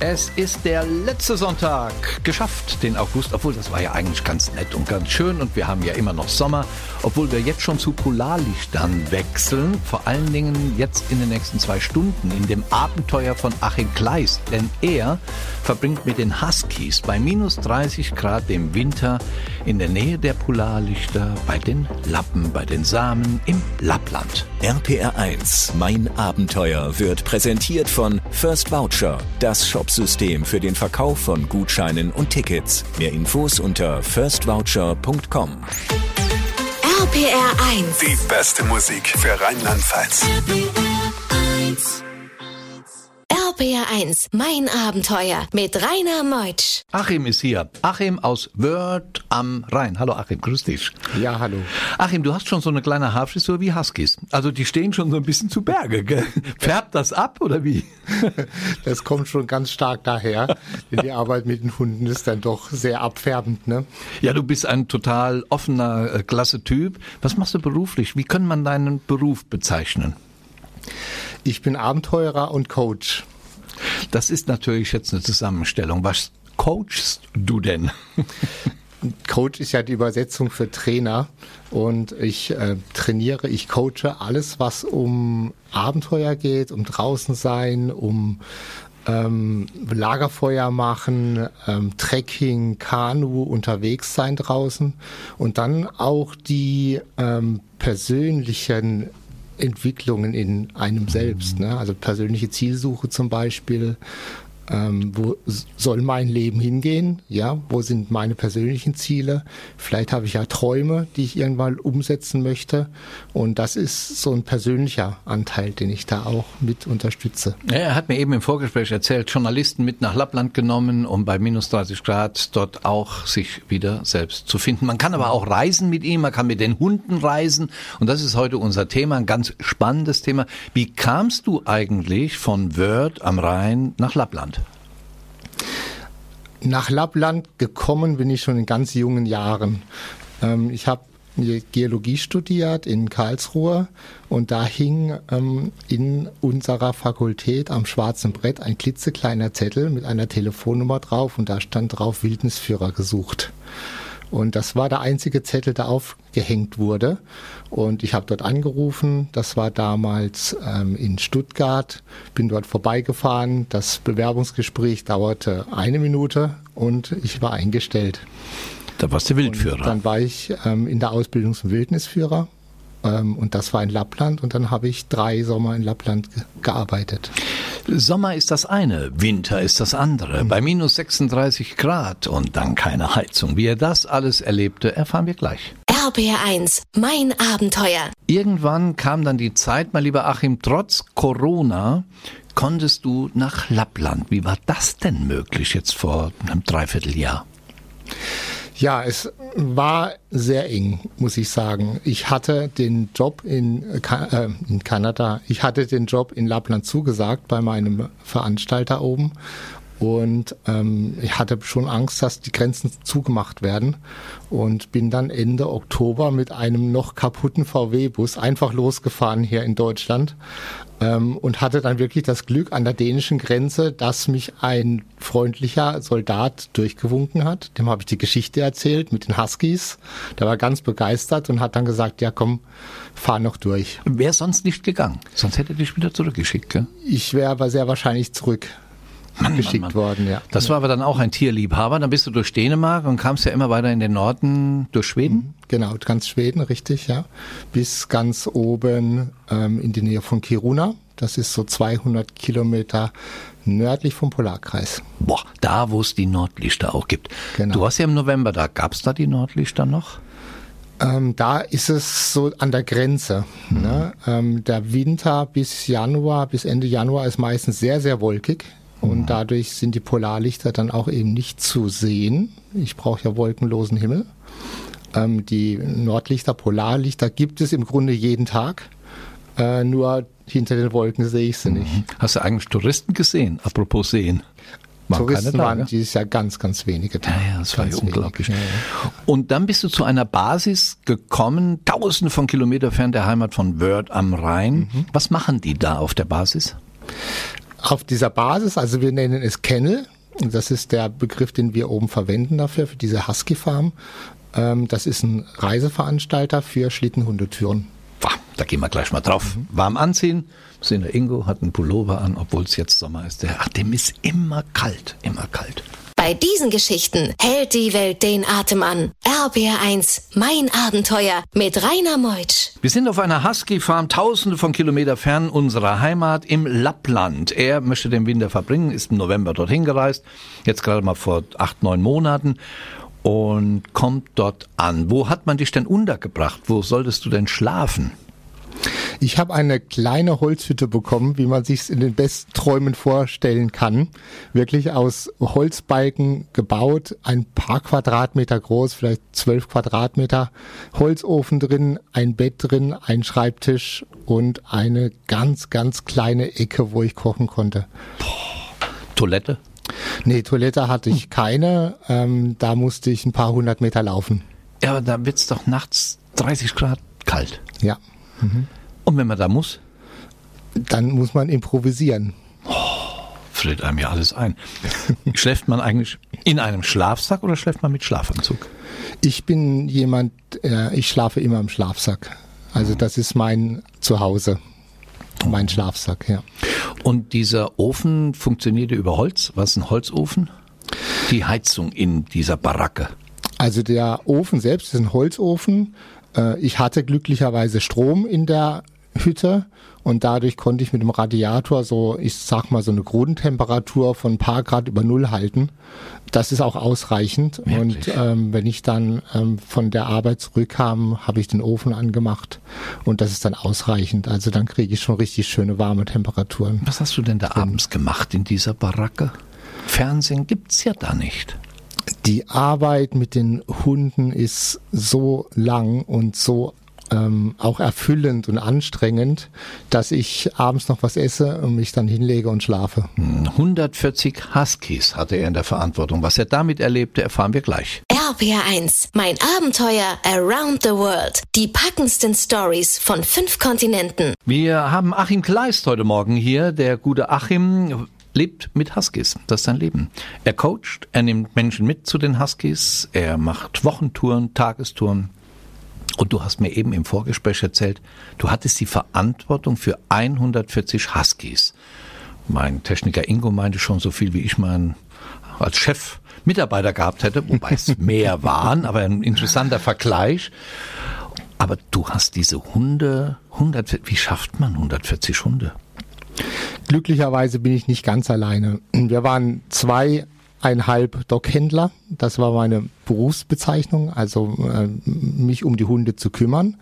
Es ist der letzte Sonntag. Geschafft, den August, obwohl das war ja eigentlich ganz nett und ganz schön. Und wir haben ja immer noch Sommer, obwohl wir jetzt schon zu Polarlichtern wechseln, vor allen Dingen jetzt in den nächsten zwei Stunden in dem Abenteuer von Achim Kleist, denn er verbringt mit den Huskies bei minus 30 Grad im Winter in der Nähe der Polarlichter bei den Lappen, bei den Samen im Lappland. RPR 1, mein Abenteuer wird präsentiert von First Voucher, das Shopsystem für den Verkauf von Gutscheinen und Tickets. Mehr Infos unter firstvoucher.com. RPR 1. Die beste Musik für Rheinland-Pfalz. RPR 1, mein Abenteuer mit Rainer Meutsch. Achim ist hier. Achim aus Wörth am Rhein. Hallo Achim, grüß dich. Ja, hallo. Achim, du hast schon so eine kleine Haarfrisur wie Huskies. Also die stehen schon so ein bisschen zu Berge. Gell? Färbt das ab oder wie? Das kommt schon ganz stark daher, denn die Arbeit mit den Hunden ist dann doch sehr abfärbend. Ne? Ja, du bist ein total offener, äh, klasse Typ. Was machst du beruflich? Wie kann man deinen Beruf bezeichnen? Ich bin Abenteurer und Coach. Das ist natürlich jetzt eine Zusammenstellung. Was coachst du denn? Coach ist ja die Übersetzung für Trainer und ich äh, trainiere, ich coache alles, was um Abenteuer geht, um draußen sein, um ähm, Lagerfeuer machen, ähm, Trekking, Kanu, unterwegs sein draußen und dann auch die ähm, persönlichen Entwicklungen in einem selbst, ne? also persönliche Zielsuche zum Beispiel. Ähm, wo soll mein Leben hingehen? Ja, wo sind meine persönlichen Ziele? Vielleicht habe ich ja Träume, die ich irgendwann umsetzen möchte. Und das ist so ein persönlicher Anteil, den ich da auch mit unterstütze. Er hat mir eben im Vorgespräch erzählt, Journalisten mit nach Lappland genommen, um bei minus 30 Grad dort auch sich wieder selbst zu finden. Man kann aber auch reisen mit ihm, man kann mit den Hunden reisen. Und das ist heute unser Thema, ein ganz spannendes Thema. Wie kamst du eigentlich von Wörth am Rhein nach Lappland? Nach Lappland gekommen bin ich schon in ganz jungen Jahren. Ähm, ich habe Geologie studiert in Karlsruhe und da hing ähm, in unserer Fakultät am schwarzen Brett ein klitzekleiner Zettel mit einer Telefonnummer drauf und da stand drauf Wildnisführer gesucht. Und das war der einzige Zettel, der aufgehängt wurde. Und ich habe dort angerufen. Das war damals ähm, in Stuttgart. Bin dort vorbeigefahren. Das Bewerbungsgespräch dauerte eine Minute und ich war eingestellt. Da warst du Wildführer. Und dann war ich ähm, in der Ausbildung zum Wildnisführer. Ähm, und das war in Lappland. Und dann habe ich drei Sommer in Lappland ge gearbeitet. Sommer ist das eine, Winter ist das andere. Bei minus 36 Grad und dann keine Heizung. Wie er das alles erlebte, erfahren wir gleich. RPR 1, mein Abenteuer. Irgendwann kam dann die Zeit, mein lieber Achim, trotz Corona konntest du nach Lappland. Wie war das denn möglich jetzt vor einem Dreivierteljahr? Ja, es war sehr eng, muss ich sagen. Ich hatte den Job in, äh, in Kanada, ich hatte den Job in Lappland zugesagt bei meinem Veranstalter oben. Und ähm, ich hatte schon Angst, dass die Grenzen zugemacht werden. Und bin dann Ende Oktober mit einem noch kaputten VW-Bus einfach losgefahren hier in Deutschland. Ähm, und hatte dann wirklich das Glück an der dänischen Grenze, dass mich ein freundlicher Soldat durchgewunken hat. Dem habe ich die Geschichte erzählt mit den Huskies. Der war ganz begeistert und hat dann gesagt, ja komm, fahr noch durch. Wäre sonst nicht gegangen. Sonst hätte er dich wieder zurückgeschickt, gell? Ich wäre aber sehr wahrscheinlich zurück Mann, geschickt Mann, Mann. worden, ja. Das war aber dann auch ein Tierliebhaber. Dann bist du durch Dänemark und kamst ja immer weiter in den Norden durch Schweden. Genau, ganz Schweden, richtig, ja. Bis ganz oben ähm, in die Nähe von Kiruna. Das ist so 200 Kilometer nördlich vom Polarkreis. Boah, da wo es die Nordlichter auch gibt. Genau. Du warst ja im November da. Gab's da die Nordlichter noch? Ähm, da ist es so an der Grenze. Ne? Ähm, der Winter bis Januar, bis Ende Januar ist meistens sehr, sehr wolkig. Und dadurch sind die Polarlichter dann auch eben nicht zu sehen. Ich brauche ja wolkenlosen Himmel. Ähm, die Nordlichter, Polarlichter gibt es im Grunde jeden Tag. Äh, nur hinter den Wolken sehe ich sie nicht. Hast du eigentlich Touristen gesehen? Apropos sehen. Waren Touristen waren ja? dieses Jahr ganz, ganz wenige da. Ja, ja, das war ja unglaublich. ja, ja. Und dann bist du zu einer Basis gekommen, tausende von Kilometern fern der Heimat von Wörth am Rhein. Mhm. Was machen die da auf der Basis? Auf dieser Basis, also wir nennen es Kennel, das ist der Begriff, den wir oben verwenden dafür, für diese Husky Farm. Ähm, das ist ein Reiseveranstalter für Schlittenhundetouren. Wah, Da gehen wir gleich mal drauf. Warm anziehen. Der Ingo hat einen Pullover an, obwohl es jetzt Sommer ist. Der, ach, dem ist immer kalt, immer kalt. Bei diesen Geschichten hält die Welt den Atem an. RBR1, mein Abenteuer mit Rainer Meutsch. Wir sind auf einer Husky-Farm, tausende von Kilometern fern unserer Heimat im Lappland. Er möchte den Winter verbringen, ist im November dorthin gereist, jetzt gerade mal vor acht, neun Monaten und kommt dort an. Wo hat man dich denn untergebracht? Wo solltest du denn schlafen? Ich habe eine kleine Holzhütte bekommen, wie man sich in den besten Träumen vorstellen kann. Wirklich aus Holzbalken gebaut, ein paar Quadratmeter groß, vielleicht zwölf Quadratmeter, Holzofen drin, ein Bett drin, ein Schreibtisch und eine ganz, ganz kleine Ecke, wo ich kochen konnte. Toilette? Nee, Toilette hatte ich keine, ähm, da musste ich ein paar hundert Meter laufen. Ja, aber da wird's doch nachts 30 Grad kalt. Ja, Und wenn man da muss, dann muss man improvisieren. friert einem ja alles ein. schläft man eigentlich in einem Schlafsack oder schläft man mit Schlafanzug? Ich bin jemand, äh, ich schlafe immer im Schlafsack. Also das ist mein Zuhause, mein Schlafsack, ja. Und dieser Ofen funktionierte über Holz? Was ein Holzofen? Die Heizung in dieser Baracke. Also der Ofen selbst ist ein Holzofen. Äh, Ich hatte glücklicherweise Strom in der Hütte und dadurch konnte ich mit dem Radiator so, ich sag mal, so eine Grundtemperatur von ein paar Grad über Null halten. Das ist auch ausreichend. Wirklich? Und ähm, wenn ich dann ähm, von der Arbeit zurückkam, habe ich den Ofen angemacht und das ist dann ausreichend. Also dann kriege ich schon richtig schöne warme Temperaturen. Was hast du denn da abends gemacht in dieser Baracke? Fernsehen gibt's ja da nicht. die Arbeit mit den Hunden ist so lang und so ähm, auch erfüllend und anstrengend, dass ich abends noch was esse und mich dann hinlege und schlafe. 140 Huskies hatte er in der Verantwortung. Was er damit erlebte, erfahren wir gleich. RBR1, mein Abenteuer around the world. Die packendsten Stories von fünf Kontinenten. Wir haben Achim Kleist heute Morgen hier. Der gute Achim lebt mit Huskies. Das ist sein Leben. Er coacht, er nimmt Menschen mit zu den Huskies, er macht Wochentouren, Tagestouren. Und du hast mir eben im Vorgespräch erzählt, du hattest die Verantwortung für 140 Huskies. Mein Techniker Ingo meinte schon so viel, wie ich mal als Chef Mitarbeiter gehabt hätte, wobei es mehr waren, aber ein interessanter Vergleich. Aber du hast diese Hunde, 100, wie schafft man 140 Hunde? Glücklicherweise bin ich nicht ganz alleine. Wir waren zweieinhalb Dockhändler. Das war meine Berufsbezeichnung, also äh, mich um die Hunde zu kümmern.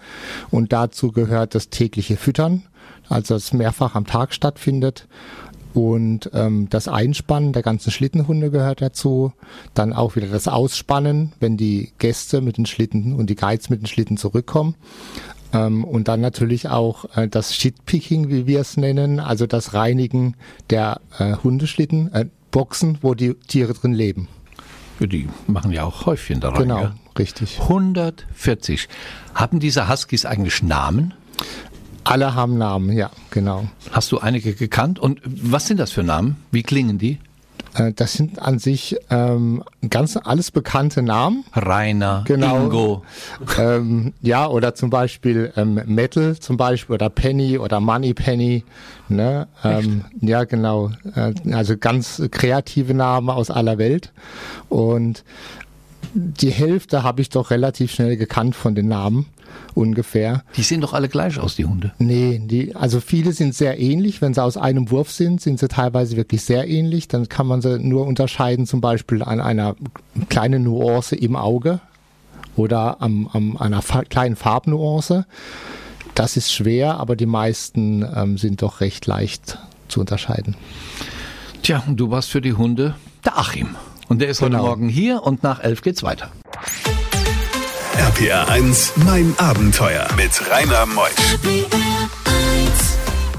Und dazu gehört das tägliche Füttern, also das mehrfach am Tag stattfindet. Und ähm, das Einspannen der ganzen Schlittenhunde gehört dazu. Dann auch wieder das Ausspannen, wenn die Gäste mit den Schlitten und die Guides mit den Schlitten zurückkommen. Ähm, und dann natürlich auch äh, das Shitpicking, wie wir es nennen, also das Reinigen der äh, Hundeschlitten, äh, Boxen, wo die Tiere drin leben. Die machen ja auch Häufchen da rein. Genau, gell? richtig. 140. Haben diese Huskies eigentlich Namen? Alle haben Namen, ja, genau. Hast du einige gekannt? Und was sind das für Namen? Wie klingen die? Äh, das sind an sich ähm, ganz alles bekannte Namen. Rainer, Genau. Ingo. ähm, ja, oder zum Beispiel ähm, Metal zum Beispiel oder Penny oder Money Penny. Ne? Ähm, ja, genau. Äh, also ganz kreative Namen aus aller Welt. Und die Hälfte habe ich doch relativ schnell gekannt von den Namen ungefähr. Die sehen doch alle gleich aus, die Hunde. Nee, die, also viele sind sehr ähnlich. Wenn sie aus einem Wurf sind, sind sie teilweise wirklich sehr ähnlich. Dann kann man sie nur unterscheiden, zum Beispiel an einer kleinen Nuance im Auge oder am, am einer fa kleinen Farbnuance. Das ist schwer, aber die meisten ähm, sind doch recht leicht zu unterscheiden. Tja, und du warst für die Hunde der Achim. Und der ist heute Genau. Morgen hier und nach elf geht's weiter. RPR 1, mein Abenteuer mit Rainer Meusch.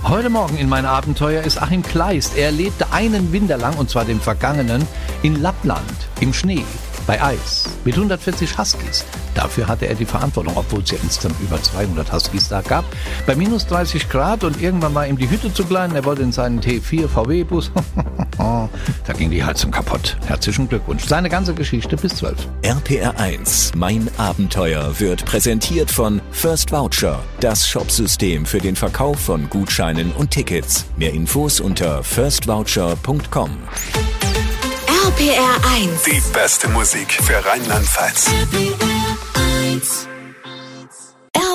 Heute Morgen in mein Abenteuer ist Achim Kleist. Er lebte einen Winter lang, und zwar den vergangenen, in Lappland, im Schnee, bei Eis, mit 140 Huskies. Dafür hatte er die Verantwortung, obwohl es ja insgesamt über 200 Huskies da gab. Bei minus 30 Grad und irgendwann war ihm die Hütte zu klein. Er wollte in seinen T4 VW-Bus. da ging die Heizung kaputt. Herzlichen Glückwunsch. Seine ganze Geschichte bis 12. RPR 1, mein Abenteuer, wird präsentiert von First Voucher, das Shopsystem für den Verkauf von Gutscheinen und Tickets. Mehr Infos unter firstvoucher.com. RPR 1. Die beste Musik für Rheinland-Pfalz.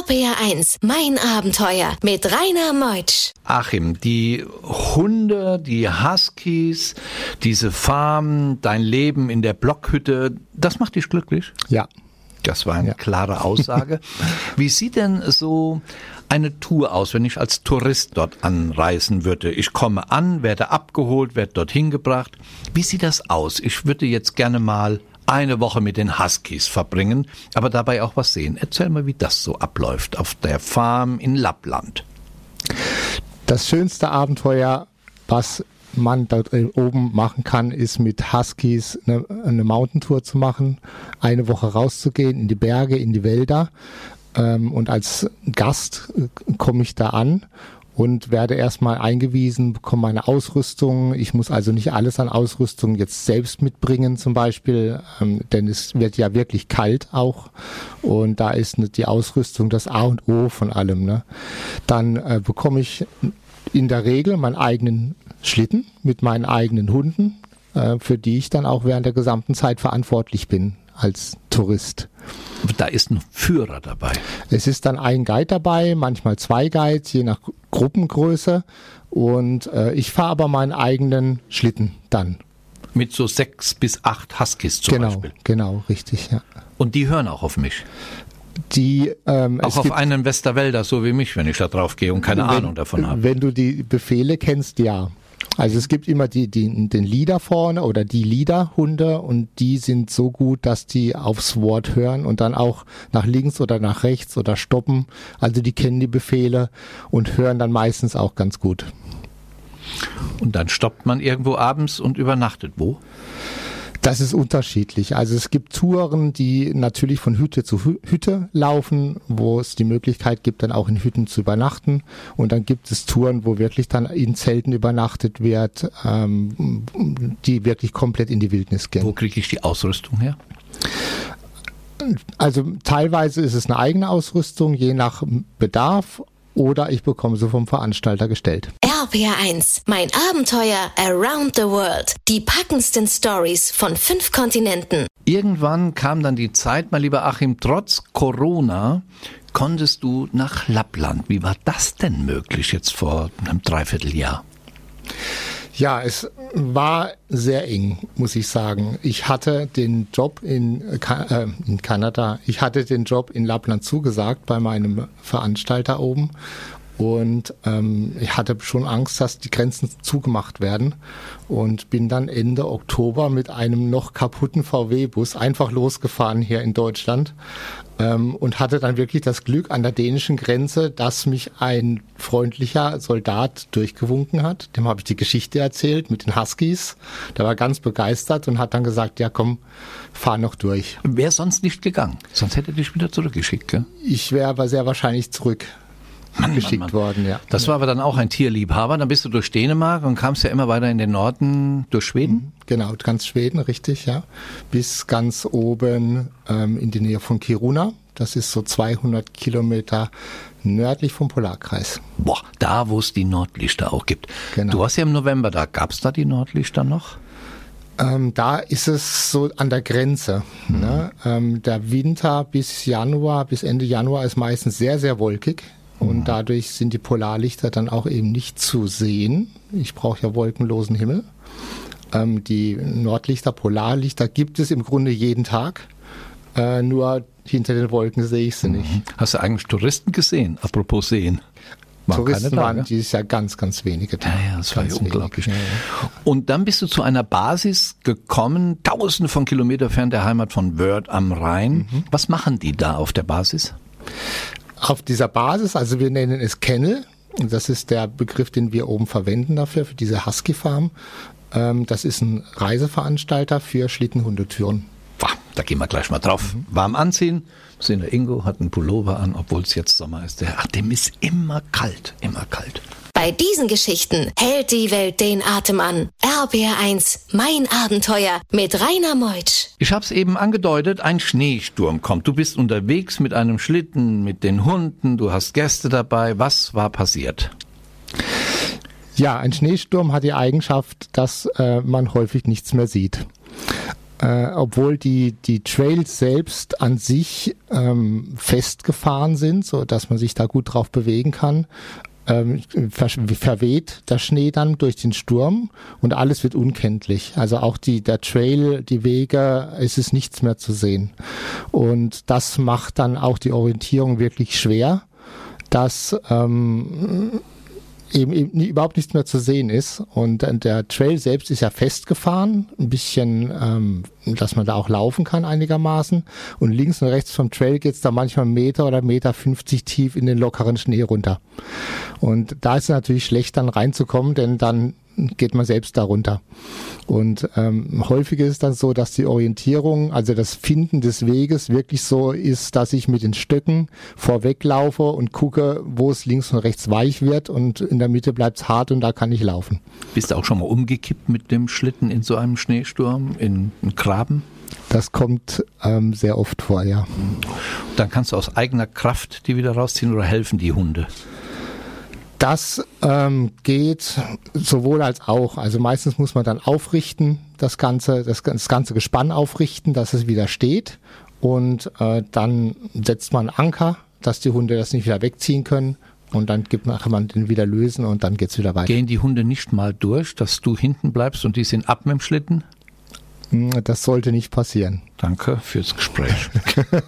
RPR 1, mein Abenteuer mit Rainer Meutsch. Achim, die Hunde, die Huskies, diese Farm, dein Leben in der Blockhütte, das macht dich glücklich? Ja. Das war eine Ja. klare Aussage. Wie sieht denn so eine Tour aus, wenn ich als Tourist dort anreisen würde? Ich komme an, werde abgeholt, werde dorthin gebracht. Wie sieht das aus? Ich würde jetzt gerne mal eine Woche mit den Huskies verbringen, aber dabei auch was sehen. Erzähl mal, wie das so abläuft auf der Farm in Lappland. Das schönste Abenteuer, was man dort oben machen kann, ist mit Huskies eine, eine Mountaintour zu machen, eine Woche rauszugehen in die Berge, in die Wälder. Ähm, und als Gast äh, komme ich da an und werde erstmal eingewiesen, bekomme meine Ausrüstung. Ich muss also nicht alles an Ausrüstung jetzt selbst mitbringen zum Beispiel, ähm, denn es wird ja wirklich kalt auch und da ist ne- die Ausrüstung das A und O von allem. Ne? Dann äh, bekomme ich in der Regel meinen eigenen Schlitten mit meinen eigenen Hunden, äh, für die ich dann auch während der gesamten Zeit verantwortlich bin als Tourist. Da ist ein Führer dabei. Es ist dann ein Guide dabei, manchmal zwei Guides, je nach Gruppengröße. Und äh, ich fahre aber meinen eigenen Schlitten dann. Mit so sechs bis acht Huskies zum genau, Beispiel. genau, richtig, ja. Und die hören auch auf mich. Die, ähm, Auch auf gibt- einen Westerwälder, so wie mich, wenn ich da drauf gehe und keine wenn, Ahnung davon habe. Wenn du die Befehle kennst, ja. Also es gibt immer die, die, den Leader vorne oder die Leaderhunde und die sind so gut, dass die aufs Wort hören und dann auch nach links oder nach rechts oder stoppen. Also die kennen die Befehle und hören dann meistens auch ganz gut. Und dann stoppt man irgendwo abends und übernachtet. Wo? Das ist unterschiedlich. Also es gibt Touren, die natürlich von Hütte zu Hü- Hütte laufen, wo es die Möglichkeit gibt, dann auch in Hütten zu übernachten. Und dann gibt es Touren, wo wirklich dann in Zelten übernachtet wird, ähm, die wirklich komplett in die Wildnis gehen. Wo kriege ich die Ausrüstung her? Also teilweise ist es eine eigene Ausrüstung, je nach Bedarf, oder ich bekomme sie vom Veranstalter gestellt. RPR 1, mein Abenteuer around the world. Die packendsten Stories von fünf Kontinenten. Irgendwann kam dann die Zeit, mein lieber Achim, trotz Corona konntest du nach Lappland. Wie war das denn möglich jetzt vor einem Dreivierteljahr? Ja, es war sehr eng, muss ich sagen. Ich hatte den Job in, äh, in Kanada, ich hatte den Job in Lappland zugesagt bei meinem Veranstalter oben und ähm, ich hatte schon Angst, dass die Grenzen zugemacht werden und bin dann Ende Oktober mit einem noch kaputten VW-Bus einfach losgefahren hier in Deutschland ähm, und hatte dann wirklich das Glück an der dänischen Grenze, dass mich ein freundlicher Soldat durchgewunken hat. Dem habe ich die Geschichte erzählt mit den Huskies. Der war ganz begeistert und hat dann gesagt, ja komm, fahr noch durch. Wäre sonst nicht gegangen. Sonst hätte dich wieder zurückgeschickt, gell? Ich wäre aber sehr wahrscheinlich zurück Mann, geschickt Mann, Mann. worden, ja. Das war aber dann auch ein Tierliebhaber. Dann bist du durch Dänemark und kamst ja immer weiter in den Norden durch Schweden. Genau, ganz Schweden, richtig, ja. Bis ganz oben ähm, in die Nähe von Kiruna. Das ist so 200 Kilometer nördlich vom Polarkreis. Boah, da wo es die Nordlichter auch gibt. Genau. Du warst ja im November da. Gab es da die Nordlichter noch? Ähm, da ist es so an der Grenze. Ne? Ähm, der Winter bis Januar, bis Ende Januar ist meistens sehr, sehr wolkig. Und dadurch sind die Polarlichter dann auch eben nicht zu sehen. Ich brauche ja wolkenlosen Himmel. Ähm, die Nordlichter, Polarlichter gibt es im Grunde jeden Tag. Äh, nur hinter den Wolken sehe ich sie nicht. Hast du eigentlich Touristen gesehen? Apropos sehen. Waren Touristen da, waren gell? dieses Jahr ganz, ganz wenige. da. Ja, ja, das war ja Ganz unglaublich. Ja, ja. Und dann bist du zu einer Basis gekommen, tausende von Kilometern fern der Heimat von Wörth am Rhein. Was machen die da auf der Basis? Auf dieser Basis, also wir nennen es Kennel, Das ist der Begriff, den wir oben verwenden dafür, für diese Husky Farm. Ähm, das ist ein Reiseveranstalter für Schlittenhundetouren. Da gehen wir gleich mal drauf. Warm anziehen. Der Ingo hat einen Pullover an, obwohl es jetzt Sommer ist. Der, ach, dem ist immer kalt, immer kalt. Bei diesen Geschichten hält die Welt den Atem an. RBR1, mein Abenteuer mit Rainer Meutsch. Ich habe es eben angedeutet, ein Schneesturm kommt. Du bist unterwegs mit einem Schlitten, mit den Hunden, du hast Gäste dabei. Was war passiert? Ja, ein Schneesturm hat die Eigenschaft, dass äh, man häufig nichts mehr sieht. Äh, obwohl die, die Trails selbst an sich ähm, festgefahren sind, so dass man sich da gut drauf bewegen kann, ähm, ver verweht der Schnee dann durch den Sturm und alles wird unkenntlich. Also auch die, der Trail, die Wege, es ist nichts mehr zu sehen. Und das macht dann auch die Orientierung wirklich schwer, dass ähm, eben, eben überhaupt nichts mehr zu sehen ist. Und der Trail selbst ist ja festgefahren, ein bisschen, ähm, dass man da auch laufen kann einigermaßen. Und links und rechts vom Trail geht's da manchmal Meter oder Meter 50 tief in den lockeren Schnee runter. Und da ist es natürlich schlecht dann reinzukommen, denn dann geht man selbst darunter. Und ähm, häufig ist es dann so, dass die Orientierung, also das Finden des Weges wirklich so ist, dass ich mit den Stöcken vorweglaufe und gucke, wo es links und rechts weich wird und in der Mitte bleibt es hart und da kann ich laufen. Bist du auch schon mal umgekippt mit dem Schlitten in so einem Schneesturm, in einen Graben? Das kommt ähm, sehr oft vor, ja. Dann kannst du aus eigener Kraft die wieder rausziehen oder helfen die Hunde? Das ähm, geht sowohl als auch. Also meistens muss man dann aufrichten, das ganze, das, das ganze Gespann aufrichten, dass es wieder steht. Und äh, dann setzt man Anker, dass die Hunde das nicht wieder wegziehen können. Und dann gibt man, kann man den wieder lösen und dann geht's wieder weiter. Gehen die Hunde nicht mal durch, dass du hinten bleibst und die sind ab mit dem Schlitten? Hm, das sollte nicht passieren. Danke fürs Gespräch. du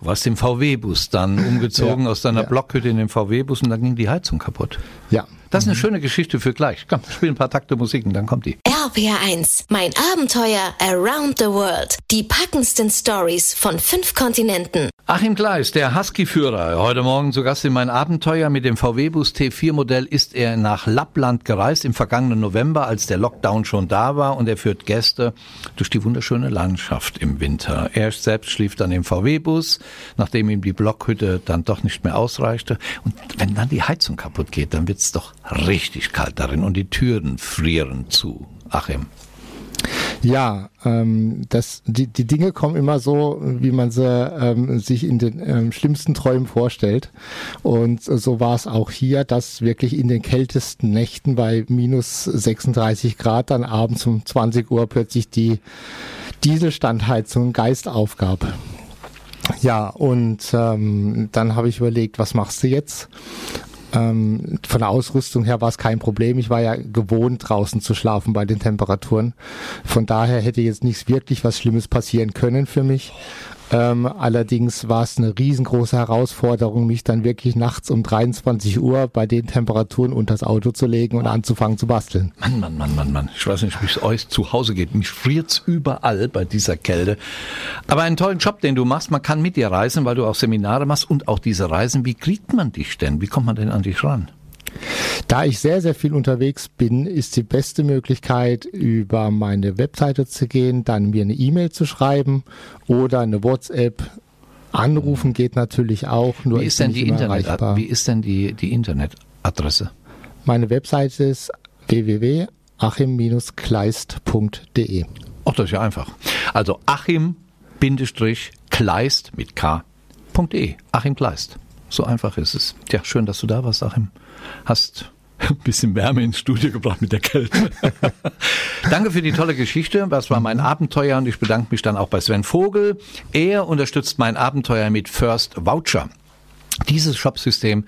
warst im VW-Bus dann umgezogen ja, aus deiner ja. Blockhütte in den VW-Bus und dann ging die Heizung kaputt. Ja. Das ist eine mhm. schöne Geschichte für gleich. Komm, spiel ein paar Takte Musik und dann kommt die. RPR1, mein Abenteuer around the world. Die packendsten Stories von fünf Kontinenten. Achim Gleis, der Husky-Führer, heute Morgen zu Gast in mein Abenteuer mit dem VW-Bus T4-Modell ist er nach Lappland gereist im vergangenen November, als der Lockdown schon da war und er führt Gäste durch die wunderschöne Landschaft im Winter. Er selbst schlief dann im VW-Bus, nachdem ihm die Blockhütte dann doch nicht mehr ausreichte. Und wenn dann die Heizung kaputt geht, dann wird's doch richtig kalt darin und die Türen frieren zu. Achim. Ja, ähm, das, die, die Dinge kommen immer so, wie man sie ähm, sich in den ähm, schlimmsten Träumen vorstellt. Und so war es auch hier, dass wirklich in den kältesten Nächten bei minus 36 Grad dann abends um 20 Uhr plötzlich die Dieselstandheizung Geist aufgab. Ja, und ähm, dann habe ich überlegt, was machst du jetzt? Ähm, von der Ausrüstung her war es kein Problem. Ich war ja gewohnt, draußen zu schlafen bei den Temperaturen. Von daher hätte jetzt nichts wirklich was Schlimmes passieren können für mich. Ähm, allerdings war es eine riesengroße Herausforderung, mich dann wirklich nachts um 23 Uhr bei den Temperaturen unter das Auto zu legen und anzufangen zu basteln. Mann, Mann, Mann, Mann, Mann. Ich weiß nicht, wie es euch zu Hause geht. Mich friert's überall bei dieser Kälte. Aber einen tollen Job, den du machst. Man kann mit dir reisen, weil du auch Seminare machst und auch diese Reisen. Wie kriegt man dich denn? Wie kommt man denn an dich ran? Da ich sehr, sehr viel unterwegs bin, ist die beste Möglichkeit, über meine Webseite zu gehen, dann mir eine E-Mail zu schreiben oder eine WhatsApp. Anrufen geht natürlich auch, nur wie ist denn die Internet, Wie ist denn die, die Internetadresse? Meine Webseite ist www.achim-kleist.de. Ach, das ist ja einfach. Also achim-kleist mit k.de. Achim Kleist. So einfach ist es. Ja, schön, dass du da warst, Achim hast ein bisschen Wärme ins Studio gebracht mit der Kälte. Danke für die tolle Geschichte. Das war mein Abenteuer und ich bedanke mich dann auch bei Sven Vogel. Er unterstützt mein Abenteuer mit First Voucher. Dieses Shopsystem,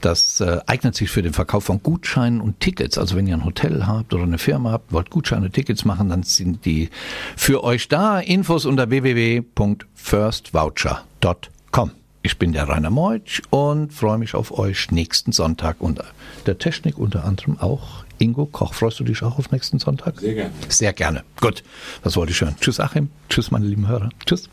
das äh, eignet sich für den Verkauf von Gutscheinen und Tickets. Also wenn ihr ein Hotel habt oder eine Firma habt, wollt Gutscheine, Tickets machen, dann sind die für euch da. Infos unter www.firstvoucher.com. Ich bin der Rainer Meutsch und freue mich auf euch nächsten Sonntag und der Technik unter anderem auch Ingo Koch. Freust du dich auch auf nächsten Sonntag? Sehr gerne. Sehr gerne. Gut, das wollte ich hören. Tschüss Achim. Tschüss meine lieben Hörer. Tschüss.